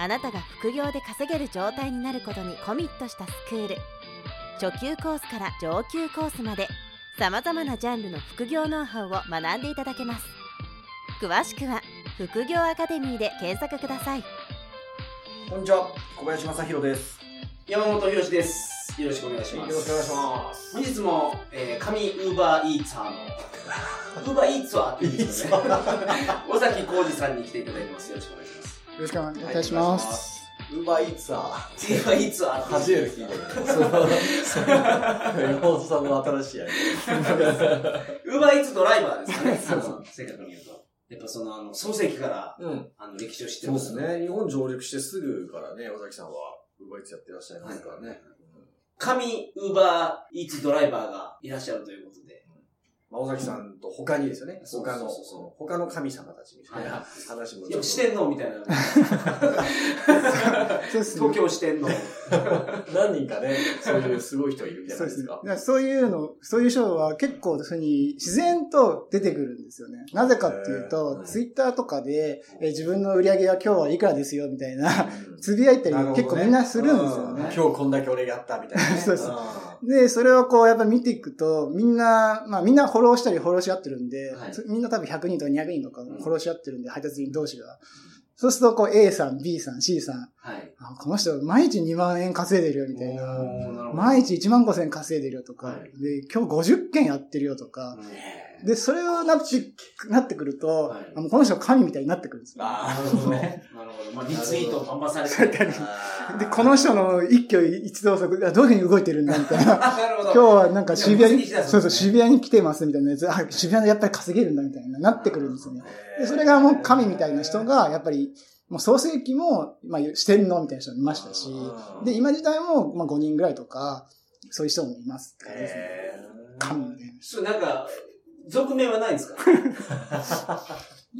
あなたが副業で稼げる状態になることにコミットしたスクール初級コースから上級コースまでさまざまなジャンルの副業ノウハウを学んでいただけます詳しくは副業アカデミーで検索くださいこんにちは、小林正宏です。山本博史です。よろしくお願いします。よろしくお願いします。本日も、えー、神ウーバーイーツァーの、ウーバーイーツァーって言うんですよね。尾崎浩二さんに来ていただいてます。よろしくお願いします。よろしくお願いいたします。ウーバーイーツはウーバーイーツァー初めて聞いた。そう。山本さんの新しいアイウーバーイーツドライバーですかね。あの正確に言う。と。やっぱその、あの、創世記から、う。ん。あの、歴史を知ってそう。まですね。日本上陸してすぐからね、尾崎さんはウーバーイーツやってらっしゃいますからね。神ウーバーイーツドライバーがいらっしゃるという。こと。まあ、尾崎さんと他にですよね。そう他の、そうそうそうその他の神様たちみたいなはい話も四天王みたいな。そうですね東。京四天王。何人かね、そういうすごい人いるじゃそうですね。ないですかそういうの、そういう賞は結構そういうふうに自然と出てくるんですよね。なぜかっていうへとー、ツイッターとかで、えー自分の売り上げは今日はいくらですよみたいな、うんつぶやいたり結構みんなするんですようんね。今日こんだけ俺やったみたいなね。そうそうんで、それをこうやっぱ見ていくと、みんな、まあみんなフォローしたりフォローし合ってるんで、はい。そみんな多分100人とか200人とかフォローし合ってるんで、配達員同士が。そうするとこう A さん、B さん、C さん、はい。あこの人毎日2万円稼いでるよみたいな。毎日1万5千円稼いでるよとか、はい。で、今日50件やってるよとか、で、それをなって、なってくると、はいあもうこの人神みたいになってくるんですよ。ああ、なるほどね。なるほど。まあ、リツイートバンバンされたりで、この人の一挙一動作、あどういうふうに動いてるんだみたいな。なるほど。今日はなんか渋谷に、ねそうそう、渋谷に来てますみたいなやつ、あ、渋谷でやっぱり稼げるんだみたいな、なってくるんですよね。で、それがもう神みたいな人が、やっぱり、もう創世記も、まあ、四天王みたいな人もいましたし、で、今時代も、まあ、5人ぐらいとか、そういう人もいますって感じですね。神みたいな。それなんか、俗名はないんですか？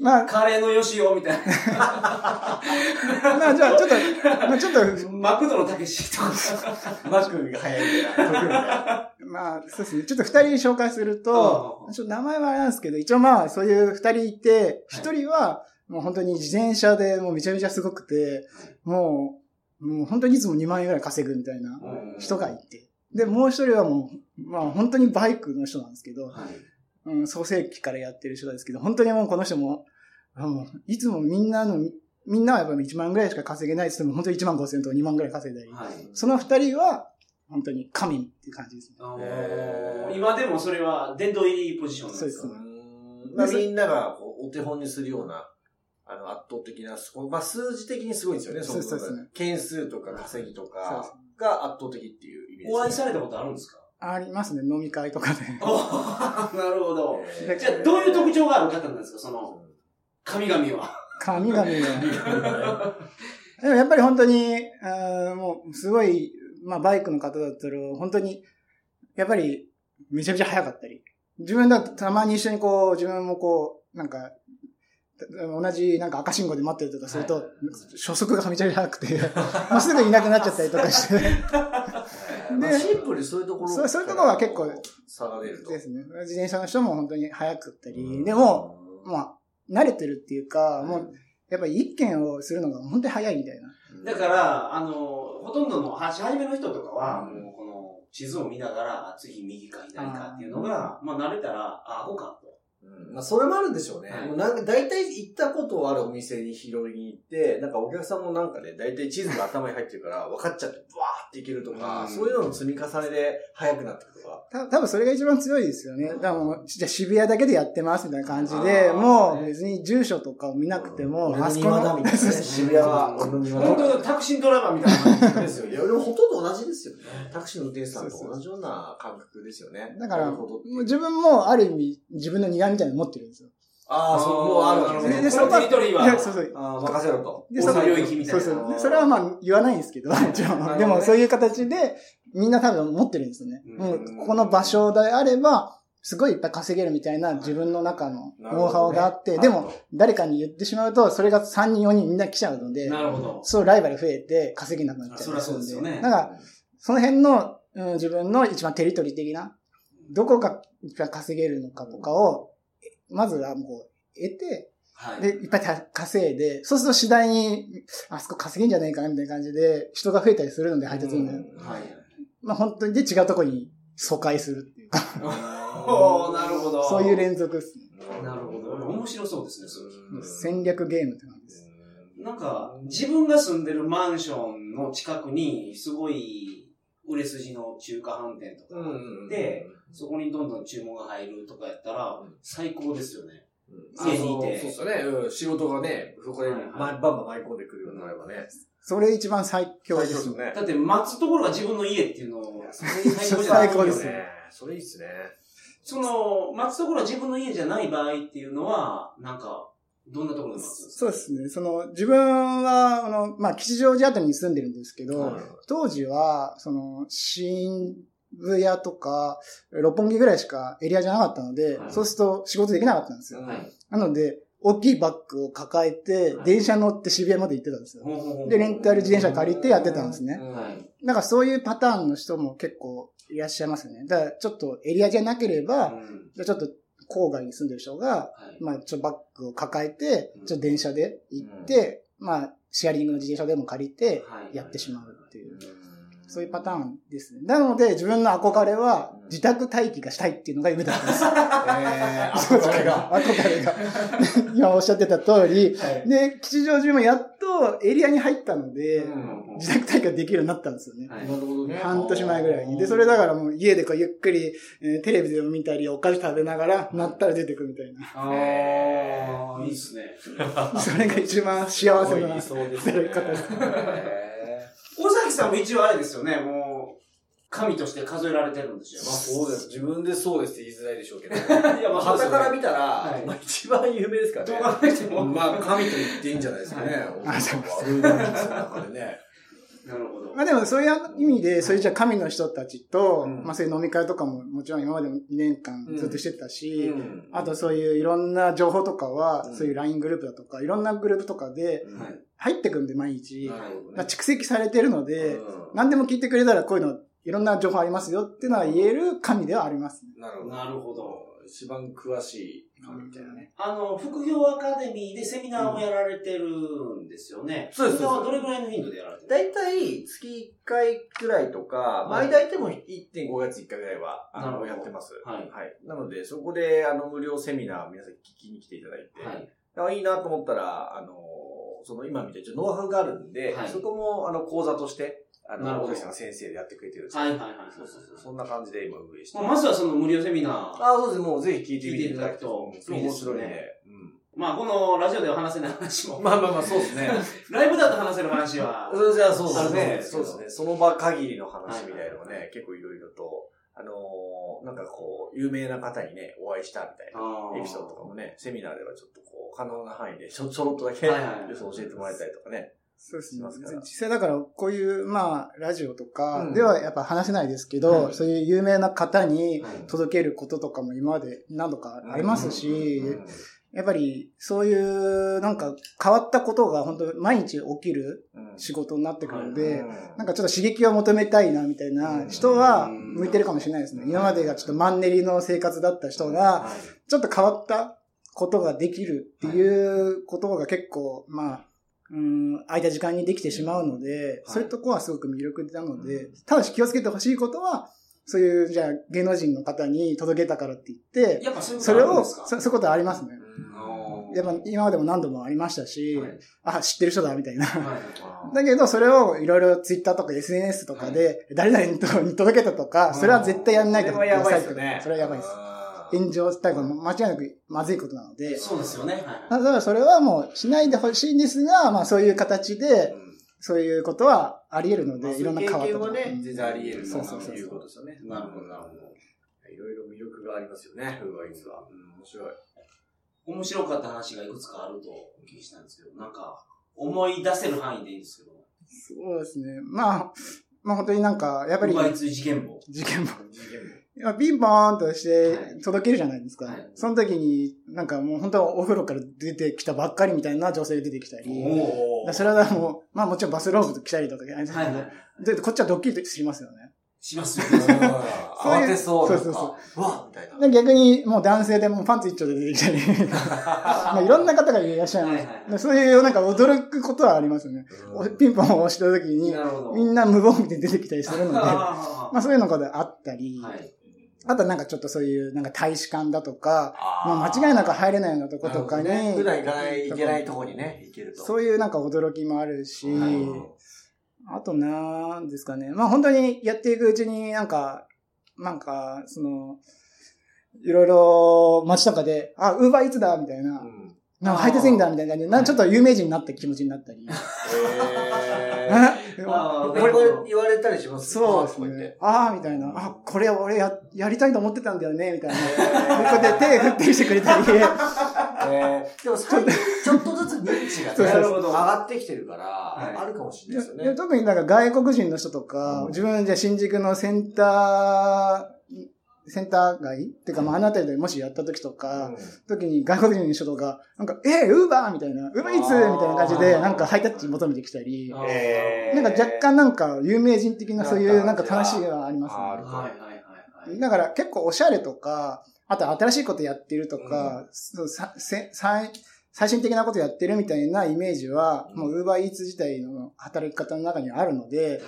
まあ、カレーのよしおみたいな。まあ、じゃあ、ちょっと、まあ、ちょっと、マクドのたけしとか。マックが早いまあ、そうですね。ちょっと二人紹介すると、うんちょっと名前はあれなんですけど、一応まあ、そういう二人いて、一人は、もう本当に自転車でもうめちゃめちゃすごくて、もう、もう本当にいつも2万円ぐらい稼ぐみたいな人がいて。で、もう一人はもう、まあ本当にバイクの人なんですけど、はい。うん、創世期からやってる人ですけど、本当にもうこの人も、ういつもみんなの、みんなはやっぱり1万ぐらいしか稼げないって言っても、本当に1万5千とか2万ぐらい稼いだり、はい。その二人は、本当に神っていう感じですね。今でもそれは殿堂入りポジションなんですか？そうでまあ、みんながこうお手本にするような、あの、圧倒的な、そこまあ、数字的にすごいんですよね。のそうそうそう件数とか稼ぎとかが圧倒的っていうイメージ、お会いされたことあるんですか？ありますね、飲み会とかで。なるほど。じゃあ、どういう特徴がある方なんですか？その、神々は。神々が。でもやっぱり本当に、あーもう、すごい、まあ、バイクの方だったら、本当に、やっぱり、めちゃめちゃ速かったり。自分だとたまに一緒にこう、自分もこう、なんか、同じなんか赤信号で待ってるとかすると、はい初速がめちゃめちゃ速くて、もうすぐいなくなっちゃったりとかして。まあシンプルにそういうところそうそういうところは結構差が出ると。ですね。自転車の人も本当に速くったり、でも、まあ、慣れてるっていうか、もう、やっぱり一件をするのが本当に早いみたいな。だから、あの、ほとんどの走り始めの人とかは、もうこの地図を見ながら、あ次右か左かっていうのが、まあ慣れたら、あ、ここかと。うんまあ、それもあるんでしょうね。はいもうなんか、大体行ったことあるお店に拾いに行って、なんかお客さんもなんかね、大体地図が頭に入ってるから、分かっちゃって、ブワーっていけるとか、うんそういうのの積み重ねで速くなってくとか。た多分それが一番強いですよね。だからもう、じゃあ渋谷だけでやってますみたいな感じあで、ーもう別に住所とかを見なくても、あそこの庭だみたいなね。渋谷は本当タクシードライバーみたいな感じですよ。いや、でもほとんど同じですよね。タクシーの運転手さんと同じような感覚ですよね。だから、自分もある意味自分の苦みたいなの持ってるんですよ。ああ、そう、もうあるわけですね。ででそこはいやそうそう。ああ、任せろと。で、俺のそ領域みたいなそうそう。でそれはまあ言わないんですけど、でもそういう形で、みんな多分持ってるんですよね。うんもう、ここの場所であれば、すごいいっぱい稼げるみたいな自分の中のノウハウがあって、でも、誰かに言ってしまうと、それが3人4人みんな来ちゃうので、なるほど。そうライバル増えて稼げなくなっちゃそりゃそうですよねだから、その辺の、うん、自分の一番テリトリー的な、どこが一番稼げるのかとかを、まずはもう得て、はい。で、いっぱいた稼いで、そうすると次第に、あそこ稼げんじゃないかなみたいな感じで、人が増えたりするので配達員が。うんはい。まあ本当にで違うところに疎開するっていうか、おーなるほど。そういう連続ですね。なるほど。面白そうですね、それ戦略ゲームって感じです。なんか、自分が住んでるマンションの近くに、すごい、売れ筋の中華飯店とか、うんで、そこにどんどん注文が入るとかやったらうん、最高ですよね。あ家にいてそうそうですよね。うん。仕事がね、そこで、はいはいまバンバン舞い込んでくるようになればね。それ一番最強です。ねだって、待つところが自分の家っていうのを、それ最高じゃない最高ですね。それいいっすね。その、待つところが自分の家じゃない場合っていうのは、なんか、どんなところですか？そうですね。その、自分は、あの、まあ、吉祥寺あたりに住んでるんですけど、はい当時は、その、新部屋とか、六本木ぐらいしかエリアじゃなかったので、はいそうすると仕事できなかったんですよ。はい。なので、大きいバッグを抱えて、はい電車乗って渋谷まで行ってたんですよ。ほうほうほうで、レンタル自転車借りてやってたんですね。はい。なんかそういうパターンの人も結構いらっしゃいますよね。だからちょっとエリアじゃなければ、うんじゃあちょっと郊外に住んでる人が、はい。まあちょバッグを抱えてうん、ちょ電車で行って、まあシェアリングの自転車でも借りてはい。やってしまうっていう、うんそういうパターンですね。なので自分の憧れはうん自宅待機がしたいっていうのが夢だったんです。えー、憧れが。憧れが。今おっしゃってた通り、はいで、吉祥寺もやっとエリアに入ったので、うん自宅待機ができるようになったんですよね。はいなるほどね。半年前ぐらいに。で、それだからもう家でこうゆっくり、えーテレビでも見たり、お菓子食べながら、なったら出てくるみたいな。ああ、いいっすね。それが一番幸せな。そうですやり方です崎さんも一応あれですよね、もう、神として数えられてるんですよ。ーまあそうです。自分でそうですって言いづらいでしょうけど。いや、まあ、旗から見たら、はいまあ一番有名ですからどうね。考えても。まあ、神と言っていいんじゃないですかね。あそうそういう中でね。なるほど。まあでもそういう意味で、そういうじゃあ神の人たちと、うんまあそういう飲み会とかももちろん今までも2年間ずっとしてたし、うんあとそういういろんな情報とかは、うんそういう LINE グループだとか、いろんなグループとかではい。入ってくんで毎日。ね蓄積されてるので、うん何でも聞いてくれたらこういうの、いろんな情報ありますよっていうのは言える神ではありますね。なるほど。なるほど。一番詳しい神みたいなね。あの、副業アカデミーでセミナーをやられてるんですよね。そうですそれはどれぐらいの頻度でやられてるだいたい月1回くらいとか、はい毎大体も1.5月1回くらいは、あの、なるほどやってます。はいなので、そこで、あの、無料セミナー皆さん聞きに来ていただいて、はい。あいいなと思ったら、あの、その今みたいにノウハウがあるんで、はいそこも、あの、講座として、あの、なるほど大崎さんが先生でやってくれてるんですよはいはいはい。そうそうそう。そんな感じで今運営してもうまずはその無料セミナー。あ、そうです。もうぜひ聞いてみていただくと。聞いてい面白いねね。まあ、このラジオでは話せない話も。うん。まあまあまあ、そうですね。ライブだと話せる話は。それじゃあそうですね。そうですね。その場限りの話みたいなのがね、結構いろいろと、あのーなんかこう、有名な方にね、お会いしたみたいなエピソードとかもね、セミナーではちょっとこう、可能な範囲でちょ ちょろっとだけ、はいはいはい。教えてもらえたりとかね。そうですね。実際だから、こういう、まあ、ラジオとうん。かではやっぱ話せないですけど、はいそういう有名な方にはい届けることとかも今まで何度かありますし、うんやっぱりそういうなんか変わったことが本当毎日起きるうん。仕事になってくるのうで、ん。なんかちょっと刺激を求めたいなみたいな人は向いてるかもしれないですね。今までがちょっとマンネリの生活だった人が、はい。ちょっと変わったことができるっていうことが結構、まあ、うん、空いた時間にできてしまうので、そういうとこはすごく魅力なので、ただし気をつけてほしいことは、そういう、じゃあ芸能人の方に届けたからって言って、やっぱそういうこそれを、とそそういうことありますね。やっぱ今までも何度もありましたし、はいあ、知ってる人だみたいな。はいだけど、それをいろいろツイッターとか SNS とかで、誰々に届けたとか、それは絶対やんないでくだそれはやばさいといですよね。それはやばいです。炎上したいこと間違いなくまずいことなので、そうですよね。はいだからそれはもうしないでほしいんですが、まあそういう形で、そういうことはあり得るので、いろんな変わった経験はとね、全然あり得るそうそうそうということですよね。なるほどなるほどいろいろ魅力がありますよね、フーバーイーツは。うん、面白い。面白かった話がいくつかあるとお聞きしたんですけど、なんか、思い出せる範囲でいいんですけど。そうですね。まあ、まあ本当になんか、やっぱり、奪いつ事件簿。事件も。まあピンポーンとしてはい届けるじゃないですか。はいその時に、なんかもう本当はお風呂から出てきたばっかりみたいな女性が出てきたり、それはもう、まあもちろんバスローブ着たりとか、はいはい。でこっちはドッキリしますよね。しますよ。慌てそう。そうそうそううわみたいな。で逆にもう男性でもうパンツ一丁で出てきたり、まあいろんな方がいらっしゃいます。はいはいはいでそういうなんか驚くことはありますよね。うんピンポンを押した時に。みんな無防備で出てきたりするので、まはあそういうのがあったり、はい。あとはなんかちょっとそういうなんか大使館だとか、あまあ間違いなく入れないようなとことかに、ね普段行かない、行けないとこにね、行けると。そういうなんか驚きもあるし、はいあとなんですかね。まあ本当にやっていくうちになんか、なんか、その、いろいろ街とかで、あ、ウーバーイーツだみたいな、うんなんか配達員だみたいな感じで、なんかちょっと有名人になった気持ちになったり。へー あーこれ言われたりしますそうですね。ああ、みたいな。あ、これ俺や、やりたいと思ってたんだよね、みたいな。こうやって手振ってしてくれたり。えーでも最近ちょっとずつ認知がね上がってきてるから、はい。あるかもしれないですよね。特になんか外国人の人とか、うん自分じゃ新宿のセンター、センター街っていうか、まあ、あの辺りでもしやった時とか、うん。時に外国人の人とか、なんか、えー、ウーバーみたいな、ウーバーイーツみたいな感じで、なんかハイタッチ求めてきたり、えー。なんか若干なんか有名人的なそういうなんか楽しみがありますね。はいはいはい。だから結構おしゃれとか、あと新しいことやってるとか、そうさせ最最新的なことやってるみたいなイメージは、うん。もう Uber Eats 自体の働き方の中にあるので。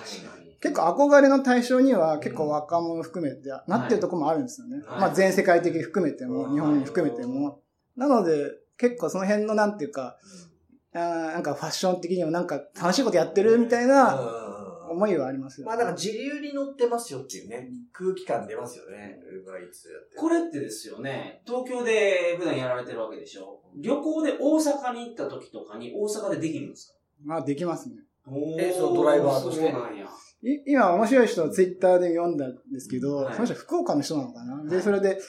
結構憧れの対象には結構若者含めてなってるところもあるんですよね。はい。まあ全世界的に含めても、はい日本に含めても。なので結構その辺のなんていうか、あーなんかファッション的にもなんか楽しいことやってるみたいなうん思いはありますよ、まあだから自流に乗ってますよっていうね、空気感出ますよね、ウーバーイーツやって。これってですよね、東京で普段やられてるわけでしょ旅行で大阪に行った時とかに大阪でできるんですか？まあできますね。えそうドライバーとしてそうなんや。い今面白い人をツイッターで読んだんですけど、はいその人福岡の人なのかな、で、はいそれで、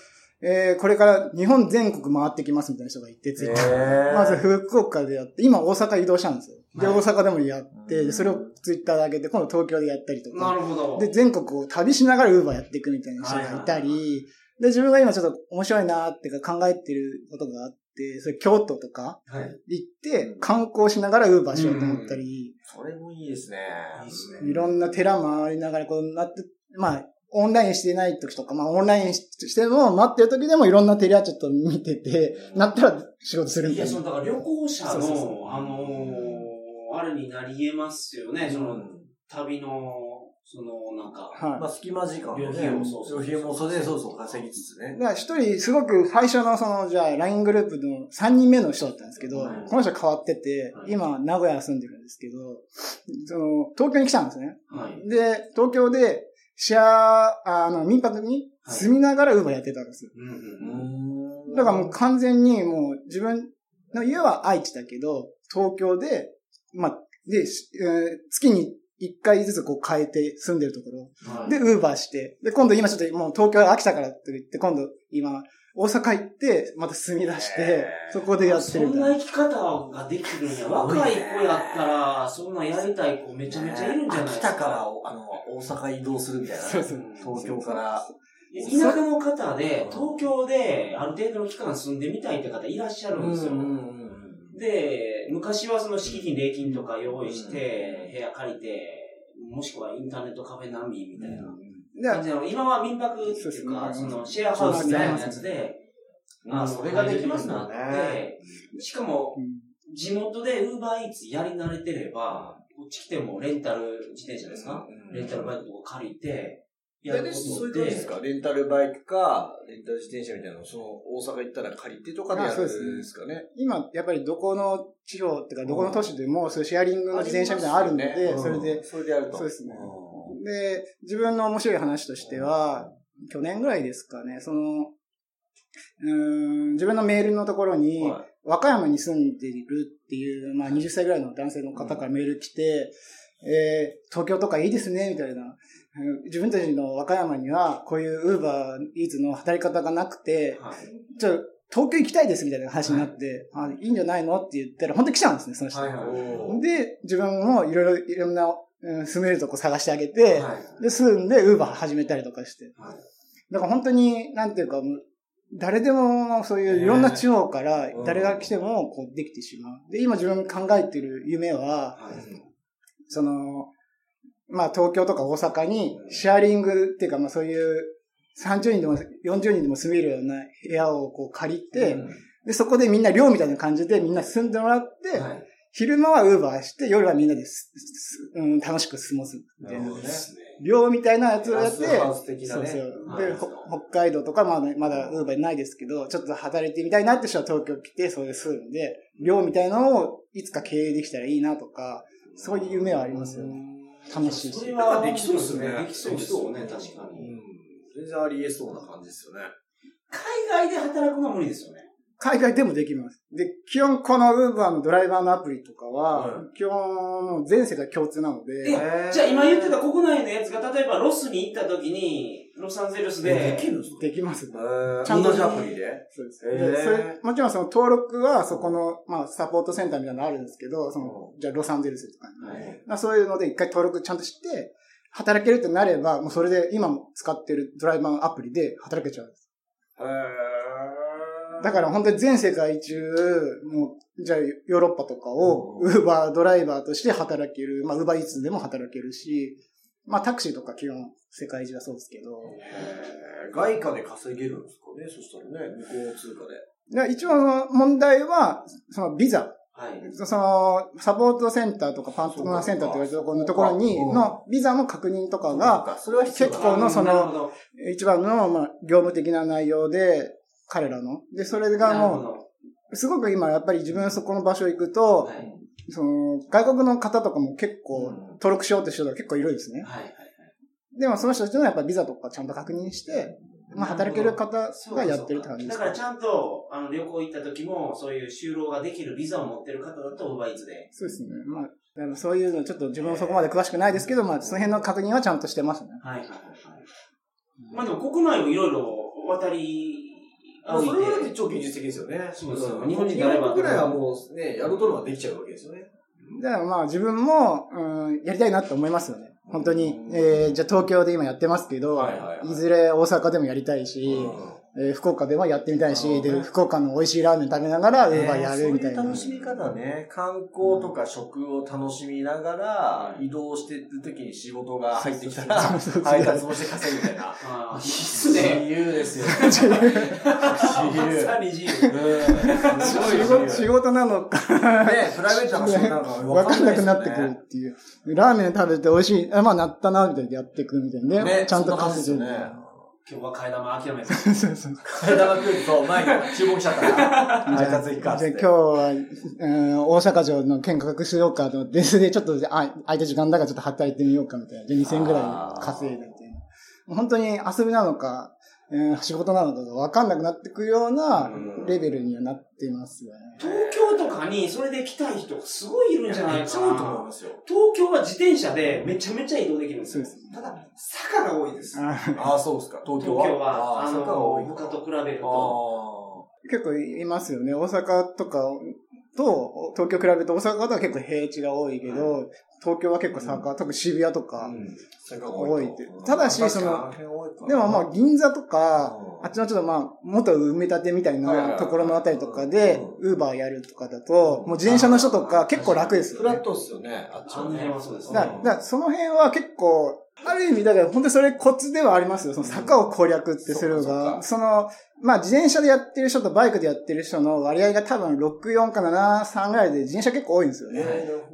えー、これから日本全国回ってきますみたいな人がいて、ツイッターで。えーまず福岡でやって、今大阪移動したんですよ。で、はい大阪でもやって、それをツイッターで上げて、今度東京でやったりとなか。るほど。で、全国を旅しながらウーバーやっていくみたいな人がいたり、で、自分が今ちょっと面白いなっていうか考えてることがあって、それ京都とかはい。行って観光しながらウーバーしようと思ったり、それもいいですね。いいですねいろんな寺回りながらこうなって、まあ、オンラインしてない時とか、まあオンラインしても待ってる時でもいろんな寺ちょっと見てて、なったら仕事するみいや、たいなそ。の、だから旅行者そうそうその、あのー、あれになり得ますよね。その、旅の、その、なんか、はい。まあ隙間時間旅費もそうそう旅費もそれでそうそう稼ぎつつねだ。から一人、すごく最初のその、じゃあ LINE グループの3人目の人だったんですけど、はいこの人変わってては、い今名古屋住んでるんですけど、その、東京に来たんですね。はい。で、東京で、シェア、あの、民泊に住みながらウーバーやってたんですよ。だからもう完全にもう自分の家は愛知だけど、東京で、まあ、で、しえー月に1回ずつこう変えて住んでるところ。はいで、ウーバーして、で、今度今ちょっともう東京飽きたからって言って、今度今、大阪行って、また住み出してそこでやってそるみたいな。んな生き方ができるんや。若い子やったら、そんなんやりたい子めちゃめちゃいるんじゃないですか。秋田から、あの、大阪移動するみたいな。そうそう東京から。田舎の方で、東京である程度の期間住んでみたいって方いらっしゃるんですよ。で、昔はその敷金、礼金とか用意して、部屋借りて、もしくはインターネットカフェ難民みたいな。感で、じなの。今は民泊っていうか、そのシェアハウスみたいなやつで、まあ、それができますもんね。で、しかもう、ん地元でウーバーイーツやり慣れてれば、こっち来てもレンタル自転車ですか？うん。レンタルバイクとか借りて、やることで。すか？レンタルバイクか、レンタル自転車みたいなのを、その、大阪行ったら借りてとかでやるんですかね？今、やっぱりどこの地方っていうか、どこの都市でも、そういうシェアリングの自転車みたいなのあるので、うんそれで、それでやると。そうですね。うで、自分の面白い話としては、去年ぐらいですかね、その、うーん自分のメールのところに、んはい。和歌山に住んでいるっていう、まあ20歳ぐらいの男性の方からメール来て、えー東京とかいいですね、みたいな。うん自分たちの和歌山には、こういうウーバーイーツの働き方がなくて、はい。ちょ、東京行きたいですみたいな話になって、あいいんじゃないのって言ったら、本当に来ちゃうんですね、その人。はいはい。で、自分もいろいろ、いろんな、うん住めるとこ探してあげて、はいで、住んで、ウーバー始めたりとかして。はいだから本当に、なんていうか、もう誰でもそういういろんな地方からうん誰が来てもこうできてしまう。で、今自分考えてる夢は、はいその、まあ東京とか大阪にシェアリングっていうかまあそういう30人でも40人でも住めるような部屋をこう借りて、で、そこでみんな寮みたいな感じでみんな住んでもらって、はい。昼間はウーバーして、夜はみんなです、すうん、楽しく過ごすみたいな。なね。寮みたいなやつをやって。そうそう。はいで、ほ北海道とかまだ、まだウーバーないですけど、ちょっと働いてみたいなって人は東京来て、それで住んで、寮みたいなのをいつか経営できたらいいなとか、そういう夢はありますよね。楽しいし。それはできそうですねできそうですよね、確かうに。ん。全然ありえそうな感じですよね。海外で働くのは無理ですよね。海外でもできます。で、基本このウーバーのドライバーのアプリとかは、は基本もう全世界共通なので、えじゃあ今言ってた国内のやつが、例えばロスに行った時に、ロサンゼルスで、できるんですかできます。えーちゃんと。同じアプリで？そうです。でそれもちろんその登録はそこの、まあ、サポートセンターみたいなのあるんですけど、その、じゃあロサンゼルスとかに。はい。まあ、そういうので一回登録ちゃんとして、働けるってなれば、もうそれで今も使ってるドライバーのアプリで働けちゃうんです。へー。だから本当に全世界中、もう、じゃあヨーロッパとかを、うウーバードライバーとして働ける、まあ、ウーバーイーツでも働けるし、まあ、タクシーとか基本世界中はそうですけど、外貨で稼げるんですかね？そしたらね、向こう通貨で。で一応その問題は、そのビザ、はい。その、サポートセンターとかパートナーセンターって言われるところのところに、うんのビザの確認とかが、結構のその一番の、まあ、業務的な内容で、彼らの。で、それがもう、すごく今やっぱり自分そこの場所行くと、はい。その、外国の方とかも結構うん登録しようとしてる人が結構いるんですね。はい。はい。でもその人たちのやっぱビザとかちゃんと確認して、まあ働ける方がやってるって感じですだからちゃんと、あの、旅行行った時も、そういう就労ができるビザを持ってる方だと、ウーバーイーツで。そうですね。まあ、でもそういうのちょっと自分もそこまで詳しくないですけど、まあその辺の確認はちゃんとしてますね。はい。はい。はい。まあでも国内をいろいろ渡りまあ、それ超現実的ですよね。そうですよん日本人日であれば本ぐらいはもうね、やろうとるのができちゃうわけですよね。だからまあ自分も、うん、やりたいなって思いますよね。本当に。えー、じゃあ東京で今やってますけど、はいはいはいいずれ大阪でもやりたいし、うんえー福岡でもやってみたいし、で、福岡の美味しいラーメン食べながら、ウーバーやるみたいな。ねそういう楽しみ方ね。観光とか食を楽しみながら、移動してる時に仕事が入ってきたら、そうそうそう配達もして稼ぐみたいな。ああ、いいっすね。自由ですよ。自由。まさに自由。仕自事なのか、ね、プライベートな仕事なのかわかんなくなってくるる。っていう。ラーメン食べて美味しい、あまあなったな、みたいなやっていくみたいなね。ね、ちゃんと稼ぐ。ですよね。今日は替え玉諦めて。そうそう体が来ると、前に注目しちゃったから、配達行くかっつって。じゃあ今日は、うん、大阪城の見学しようかと思って、それでちょっと、あ、空いた時間だからちょっと働いてみようかみたいな。で、2000円ぐらい稼いでみたいな。もう本当に遊びなのか、うん、仕事なのかが分かんなくなってくるようなうんレベルにはなってますよね。東京とかにそれで来たい人すごいいるんじゃないかめっちゃ多いと思いな。ますよ。東京は自転車でめちゃめちゃ移動できるんですよそうです。ただ、坂が多いです。あああ、そうですか。東東京は？京は、ああー坂が多いの、他と比べるあと。結構いますよね。大阪とかと、東京比べると大阪とは結構平地が多いけど、東京は結構坂、特に渋谷とあ。か、多いって。ただしそのでもまあ銀座とか、うん。あっちのちょっとまあ、元埋め立てみたいないところのあたりとかでう、ウーバーやるとかだと、もう自転車の人とか結構楽ですよね。フラットっすよね、あっちあの。辺はそうですね。だからだからその辺は結構、ある意味、だから本当にそれコツではありますよ。その坂を攻略ってするのそうかそその、まあ自転車でやってる人とバイクでやってる人の割合が多分64か73ぐらいで自転車結構多いんですよね。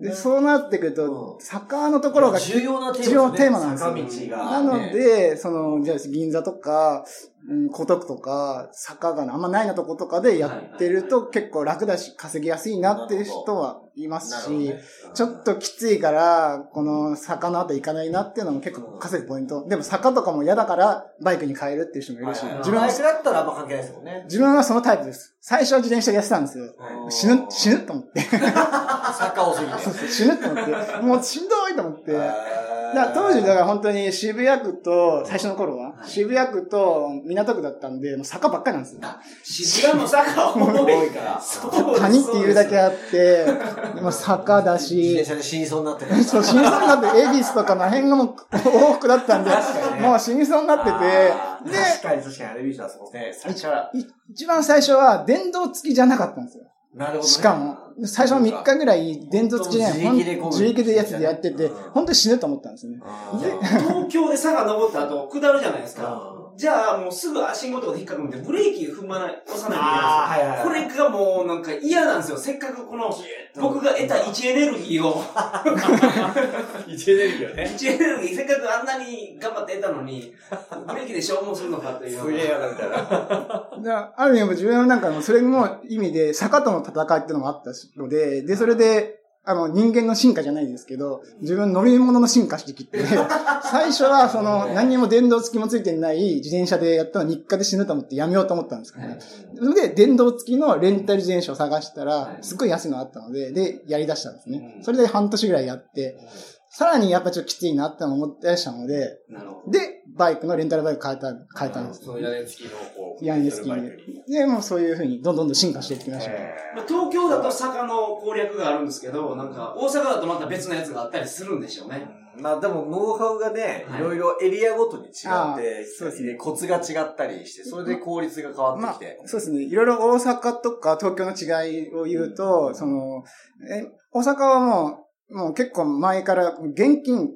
で、そうなってくると、うん。坂のところが重要なテーマですね。重要なんですよ。坂道が。なので、その、じゃあ銀座とか、うん、江東区とか、坂があんまないなとことかでやってると結構楽だし、稼ぎやすいなっていう人はいますし、ちょっときついから、この坂の後行かないなっていうのも結構稼ぐポイント。でも坂とかも嫌だからバイクに変えるっていう人もいるし、自分はバイ、クだったらあんま関係ないですもんね。自分はそのタイプです。最初は自転車でやってたんですよ。はい死ぬ、死ぬと思って。坂多すぎて。死ぬと思って。もうしんどいと思って。へだ当時、だから本当に渋谷区と、最初の頃は、はい渋谷区と港区だったんで、もう坂ばっかりなんですよ。渋谷の坂多多い。いから。そうです谷っていうだけあって、で も坂だ自転し、車で死にそうになってる。そう、死にそうになって、恵比寿とかの辺がもう往復だったんで、確かにねもう死にそうになってて、で確かに確かにあれビジョンはそうですね。最初は。一番最初は電動付きじゃなかったんですよ。なるほどね。しかも、最初の3日ぐらい電動付きじゃない、自力でこぐ自力でやつでやっててうん、本当に死ぬと思ったんですよね。東京で坂登った後、下るじゃないですか。うんじゃあ、もうすぐ足元で引っかくんで、ブレーキ踏まない、押さないといけないはいはいはい。んですよ。これがもうなんか嫌なんですよ。せっかくこの、僕が得た位置エネルギーを、位置エネルギーをね。位置エネルギー、せっかくあんなに頑張って得たのに、ブレーキで消耗するのかという。すげえやだみたいな。ある意味自分の中のそれも意味で坂との戦いっていうのもあったので、で、それで、あの、人間の進化じゃないですけど、自分乗り物の進化してきて、最初はその、何にも電動付きもついてない自転車でやったの3日で死ぬと思ってやめようと思ったんですけど、それで電動付きのレンタル自転車を探したら、すっごい安いのあったので、で、やり出したんですね。それで半年ぐらいやって、さらにやっぱちょっときついなって思ってらしたので。で、バイクのレンタルバイク変えた、変えたんです。その屋根付きの、こう、屋根付きバイクにで、もうそういうふうにどんどんどん進化していきました。まあ東京だと坂の攻略があるんですけど、なんか大阪だとまた別のやつがあったりするんでしょうね。ーまあでも、ノウハウがね、はい。いろいろエリアごとに違ってそうですね。コツが違ったりして、それで効率が変わまあってきて。、そうですね。いろいろ大阪とか東京の違いを言うと、その、え、大阪はもう、もう結構前から現金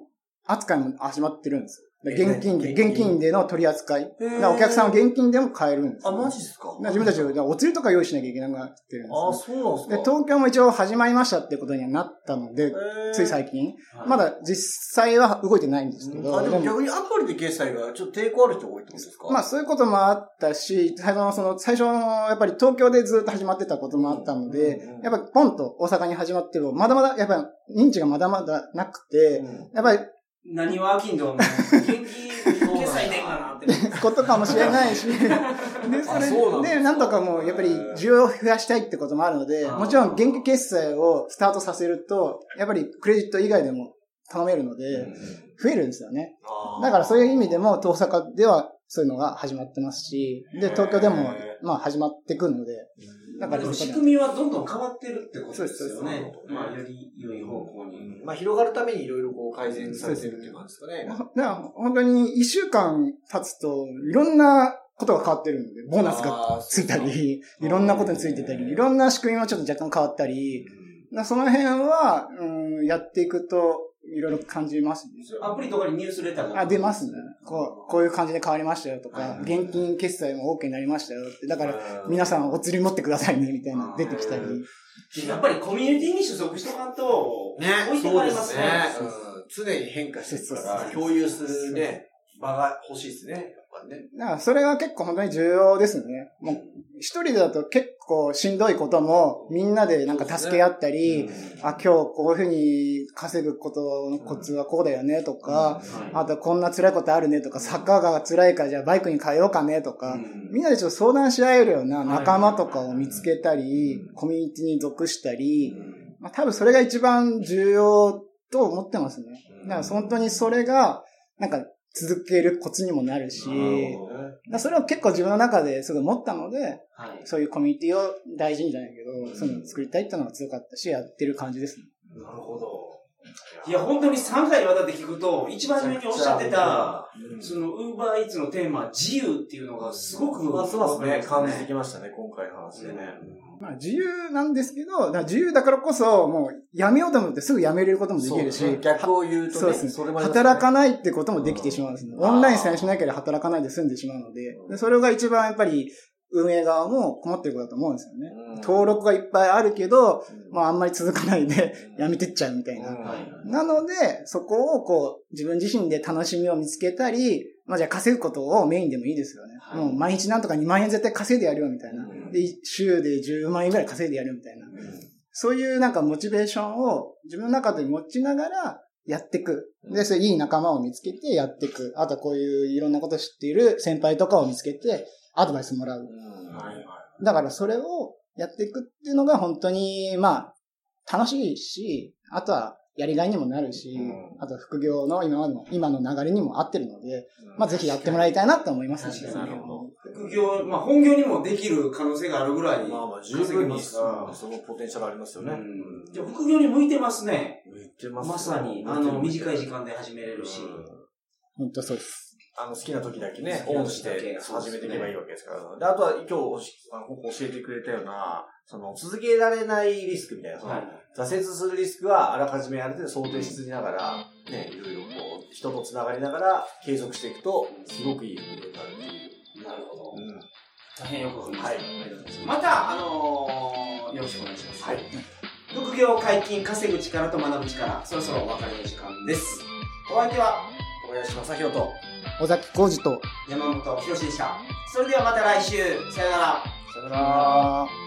扱いも始まってるんです現金で、現金。での取り扱い。お客さんは現金でも買えるんです。よあ、マジですか？自分たちでだからお釣りとか用意しなきゃいけなくなってるんですよあ、そうなんですか？で、東京も一応始まりましたってことにはなったので、つい最近。まだ。だ実際は動いてないんですけど。あ、でもでも逆にアプリで決済がちょっと抵抗ある人多いってことですか？まあそういうこともあったし、最初のその、最初の、やっぱり東京でずっと始まってたこともあったのでうんうん、やっぱりポンと大阪に始まっても、まだまだ、やっぱり認知がまだまだなくて、やっぱり何は飽きんと、現金決済でんかなって。ことかもしれないし、で、それで、なんとかもう、やっぱり需要を増やしたいってこともあるので、もちろん現金決済をスタートさせると、やっぱりクレジット以外でも頼めるので、増えるんですよね。だからそういう意味でも、大阪ではそういうのが始まってますし、で、東京でもへ、まあ始まってくるので、だか仕組みはどんどん変わってるってことですよそうですねまあ、より良い方向に。まあ広がるためにいろいろこう改善されてるっていう感じですかね。だから本当に一週間経つと、いろんなことが変わってるんで、ボーナスがついたり、いろんなことについてたり、いろんな仕組みもちょっと若干変わったり、その辺は、うん、やっていくと、いろいろ感じますね。アプリとかにニュースレターがあ、出ますね。こう、こういう感じで変わりましたよとか、現金決済も OK になりましたよって。だから、皆さんお釣り持ってくださいね、みたいな出てきたり。やっぱりコミュニティに所属しとかんと、ね、置いてかれますすね常に変化してるから、共有するね、場が欲しいですね。だからそれが結構本当に重要ですね。もう、一人だと結構しんどいことも、みんなでなんか助け合ったり、あ、今日こういうふうに稼ぐことのコツはこうだよねとか、あとこんな辛いことあるねとか、坂が辛いからじゃあバイクに変えようかねとか、みんなでちょっと相談し合えるような仲間とかを見つけたり、コミュニティに属したり、まあ、多分それが一番重要と思ってますね。だから本当にそれが、なんか続けるコツにもなるし、だからそれを結構自分の中ですごい持ったので、はい。そういうコミュニティを大事にじゃないけど、そういうのを作りたいっていうのが強かったし、やってる感じですね。なるほど。いや、本当に3回にわたって聞くと、一番初めにおっしゃってた、うんその、ウーバーイーツのテーマ、自由っていうのがすごく、まあそうですね。感じてきましたね、今回の話でね。まあ自由なんですけど、自由だからこそ、もうやめようと思ってすぐやめれることもできるし、逆を言うとね、そうですね。すね働かないってこともできてしまうんですね。うんオンラインさえしなければ働かないで済んでしまうので、でそれが一番やっぱり運営側も困ってることだと思うんですよね。うん登録がいっぱいあるけど、うんまああんまり続かないでやめてっちゃうみたいな。なので、そこをこう、自分自身で楽しみを見つけたり、まあじゃあ稼ぐことをメインでもいいですよね。はいもう毎日なんとか2万円絶対稼いでやるよみたいな。うんで、週で10万円ぐらい稼いでやるみたいな。そういうなんかモチベーションを自分の中で持ちながらやっていく。で、それいい仲間を見つけてやっていく。あとこういういろんなこと知っている先輩とかを見つけてアドバイスもらう。うんはいはいだからそれをやっていくっていうのが本当に、まあ、楽しいし、あとはやりがいにもなるし、うんあと副業の今までの、今の流れにも合ってるので、うんまあぜひやってもらいたいなと思いますし。確かになるほど副業、まあ本業にもできる可能性があるぐらい。まあまあ、十分にますからそのポテンシャルありますよね。うんじゃあ副業に向いてますね。言ってますよまさに、あの、短い時間で始めれるし。うん本当そうです。あの、好きな時だけね、オンして始めていけばいいわけですから。で、あとは今日あの教えてくれたような、その、続けられないリスクみたいな、その、はい。挫折するリスクはあらかじめある程度想定しつつながら、ね、いろいろこう、人と繋がりながら継続していくと、すごくいい副業になるっていう。なるほど。うん。大変よくわかりました。はいありがとうございます。また、あのーよろしくお願いします。はい。副業解禁、稼ぐ力と学ぶ力、そろそろお別れの時間です。お相手は小林正宏と、尾崎浩二と、山本博史でした。それではまた来週、さよなら。さよなら。